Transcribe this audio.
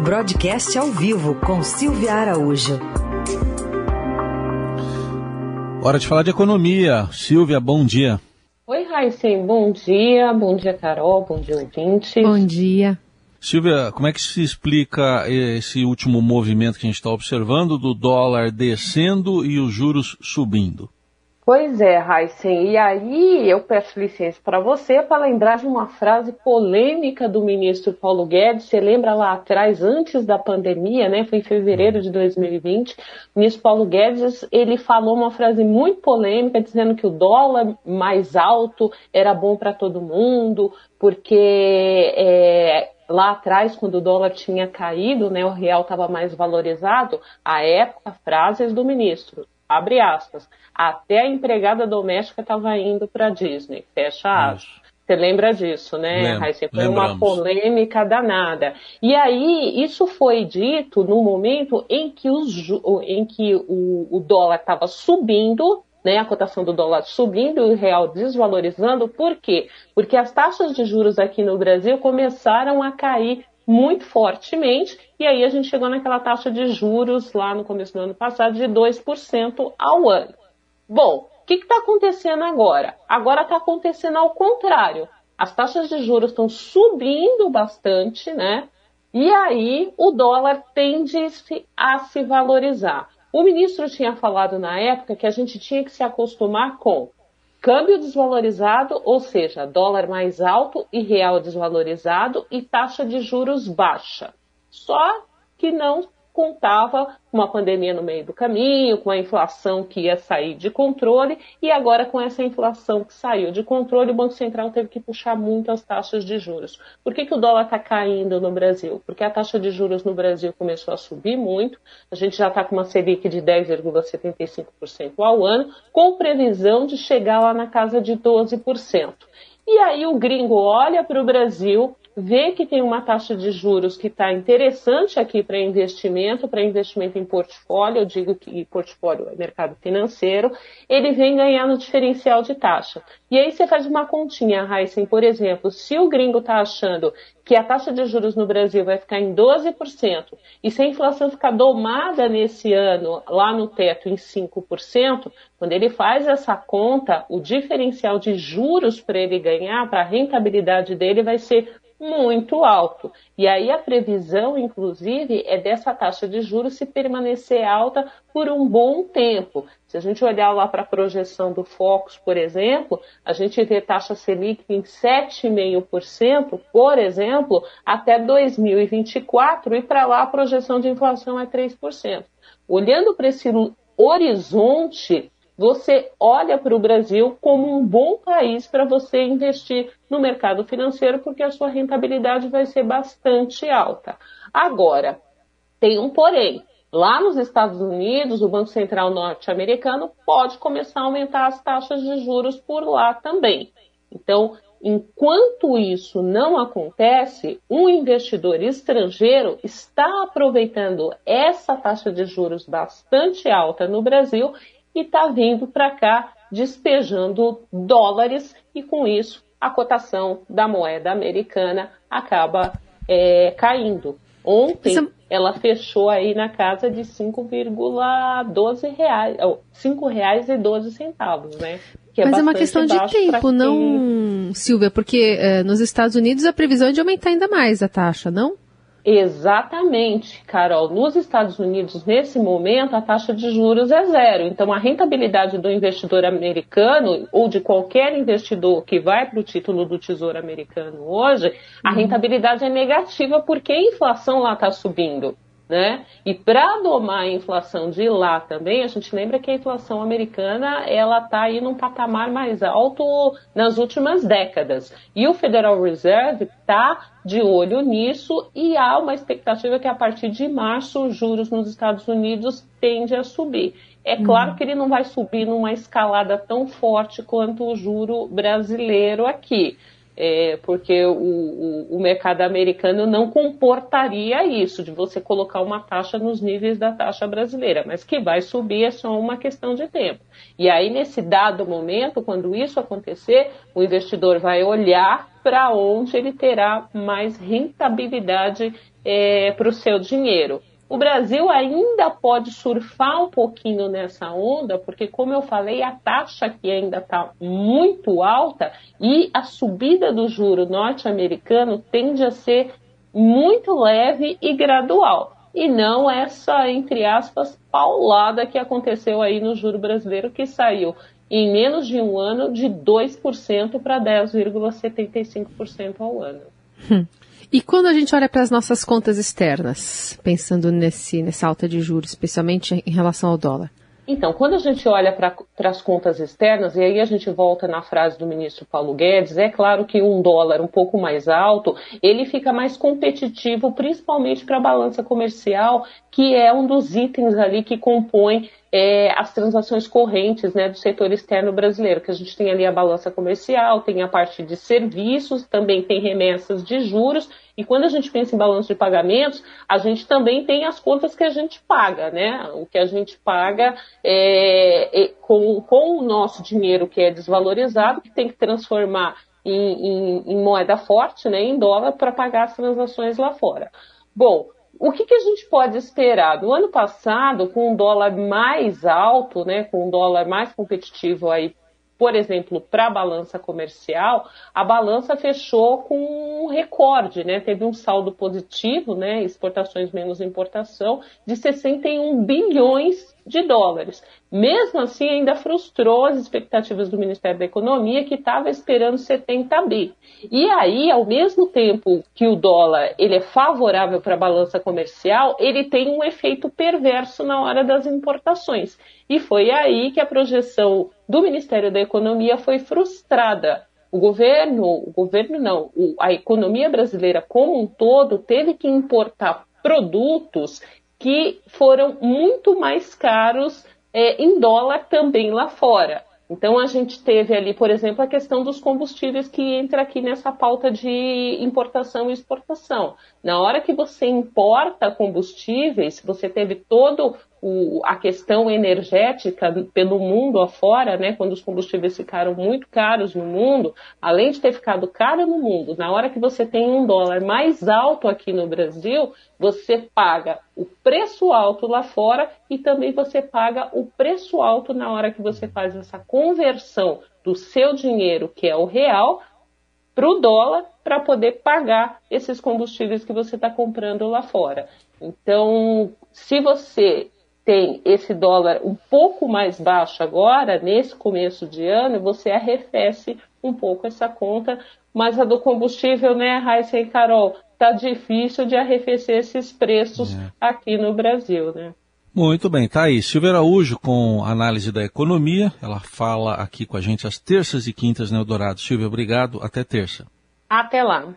Broadcast ao vivo com Silvia Araújo. Hora de falar de economia. Silvia, bom dia. Oi, Raíssen, bom dia. Bom dia, Carol. Bom dia, ouvintes. Bom dia. Silvia, como é que se explica esse último movimento que a gente está observando do dólar descendo e os juros subindo? Pois é, Heisen. E aí eu peço licença para você para lembrar de uma frase polêmica do ministro Paulo Guedes. Você lembra lá atrás, antes da pandemia, né? Foi em fevereiro de 2020. O ministro Paulo Guedes ele falou uma frase muito polêmica, dizendo que o dólar mais alto era bom para todo mundo, porque é, lá atrás, quando o dólar tinha caído, né, o real estava mais valorizado, a época, frases do ministro, abre aspas, até a empregada doméstica estava indo para Disney, fecha aspas. Você lembra disso, né, Raíssa? Foi uma polêmica danada. E aí, isso foi dito no momento em que, os, em que o, o dólar estava subindo né, a cotação do dólar subindo e o real desvalorizando. Por quê? Porque as taxas de juros aqui no Brasil começaram a cair muito fortemente e aí a gente chegou naquela taxa de juros lá no começo do ano passado de 2% ao ano. Bom, o que está acontecendo agora? Agora está acontecendo ao contrário. As taxas de juros estão subindo bastante, né? E aí o dólar tende a se valorizar. O ministro tinha falado na época que a gente tinha que se acostumar com câmbio desvalorizado, ou seja, dólar mais alto e real desvalorizado e taxa de juros baixa. Só que não contava com uma pandemia no meio do caminho, com a inflação que ia sair de controle, e agora com essa inflação que saiu de controle, o Banco Central teve que puxar muito as taxas de juros. Por que, que o dólar está caindo no Brasil? Porque a taxa de juros no Brasil começou a subir muito, a gente já está com uma Selic de 10,75% ao ano, com previsão de chegar lá na casa de 12%. E aí o gringo olha para o Brasil vê que tem uma taxa de juros que está interessante aqui para investimento, para investimento em portfólio, eu digo que portfólio é mercado financeiro, ele vem ganhar no diferencial de taxa. E aí você faz uma continha, Heisen, por exemplo, se o gringo está achando que a taxa de juros no Brasil vai ficar em 12%, e se a inflação ficar domada nesse ano, lá no teto, em 5%, quando ele faz essa conta, o diferencial de juros para ele ganhar, para a rentabilidade dele, vai ser muito alto. E aí a previsão, inclusive, é dessa taxa de juros se permanecer alta por um bom tempo. Se a gente olhar lá para a projeção do Focus, por exemplo, a gente vê taxa Selic em 7,5%, por exemplo, até 2024, e para lá a projeção de inflação é 3%. Olhando para esse horizonte você olha para o Brasil como um bom país para você investir no mercado financeiro, porque a sua rentabilidade vai ser bastante alta. Agora, tem um porém. Lá nos Estados Unidos, o Banco Central norte-americano pode começar a aumentar as taxas de juros por lá também. Então, enquanto isso não acontece, um investidor estrangeiro está aproveitando essa taxa de juros bastante alta no Brasil e está vindo para cá despejando dólares e com isso a cotação da moeda americana acaba é, caindo. Ontem Isso... ela fechou aí na casa de 5,12 reais, 5 reais e 12 centavos, né? É Mas é uma questão de tempo, não, Silvia, porque é, nos Estados Unidos a previsão é de aumentar ainda mais a taxa, não? Exatamente, Carol. Nos Estados Unidos, nesse momento, a taxa de juros é zero. Então, a rentabilidade do investidor americano ou de qualquer investidor que vai para o título do Tesouro Americano hoje, a uhum. rentabilidade é negativa porque a inflação lá está subindo. Né? E para domar a inflação de lá também, a gente lembra que a inflação americana ela está aí num patamar mais alto nas últimas décadas. E o Federal Reserve está de olho nisso e há uma expectativa que a partir de março os juros nos Estados Unidos tende a subir. É claro uhum. que ele não vai subir numa escalada tão forte quanto o juro brasileiro aqui é, porque o, o, o, mercado americano não comportaria isso, de você colocar uma taxa nos níveis da taxa brasileira, mas que vai subir é só uma questão de tempo. E aí, nesse dado momento, quando isso acontecer, o investidor vai olhar para onde ele terá mais rentabilidade é, para o seu dinheiro. O Brasil ainda pode surfar um pouquinho nessa onda, porque, como eu falei, a taxa aqui ainda está muito alta e a subida do juro norte-americano tende a ser muito leve e gradual. E não essa, entre aspas, paulada que aconteceu aí no juro brasileiro, que saiu em menos de um ano de 2% para 10,75% ao ano. E quando a gente olha para as nossas contas externas, pensando nesse, nessa alta de juros, especialmente em relação ao dólar? Então, quando a gente olha para as contas externas, e aí a gente volta na frase do ministro Paulo Guedes, é claro que um dólar um pouco mais alto, ele fica mais competitivo, principalmente para a balança comercial, que é um dos itens ali que compõe é, as transações correntes né, do setor externo brasileiro, que a gente tem ali a balança comercial, tem a parte de serviços, também tem remessas de juros, e quando a gente pensa em balanço de pagamentos, a gente também tem as contas que a gente paga, né? O que a gente paga é, é, com, com o nosso dinheiro que é desvalorizado, que tem que transformar em, em, em moeda forte, né, em dólar, para pagar as transações lá fora. Bom, o que, que, a gente pode esperar? No ano passado, com um dólar mais alto, né, com um dólar mais competitivo aí, por exemplo, para a balança comercial, a balança fechou com um recorde, né? Teve um saldo positivo, né? Exportações menos importação, de 61 bilhões de dólares. Mesmo assim, ainda frustrou as expectativas do Ministério da Economia, que estava esperando 70 bi. E aí, ao mesmo tempo que o dólar ele é favorável para a balança comercial, ele tem um efeito perverso na hora das importações. E foi aí que a projeção do Ministério da Economia foi frustrada. O governo, o governo não, a economia brasileira como um todo teve que importar produtos que foram muito mais caros é, em dólar também lá fora. Então a gente teve ali, por exemplo, a questão dos combustíveis que entra aqui nessa pauta de importação e exportação. Na hora que você importa combustíveis, você teve todo o, a questão energética pelo mundo afora, né, quando os combustíveis ficaram muito caros no mundo, além de ter ficado caro no mundo, na hora que você tem um dólar mais alto aqui no Brasil, você paga o preço alto lá fora e também você paga o preço alto na hora que você faz essa conversão do seu dinheiro, que é o real, para o dólar, para poder pagar esses combustíveis que você está comprando lá fora. Então, se você tem esse dólar um pouco mais baixo agora, nesse começo de ano, você arrefece um pouco essa conta, mas a do combustível, né, Raíssa e Carol, tá difícil de arrefecer esses preços é. aqui no Brasil, né? Muito bem, tá aí. Silvia Araújo com análise da economia. Ela fala aqui com a gente às terças e quintas no Eldorado. Silvia, obrigado. Até terça. Até lá.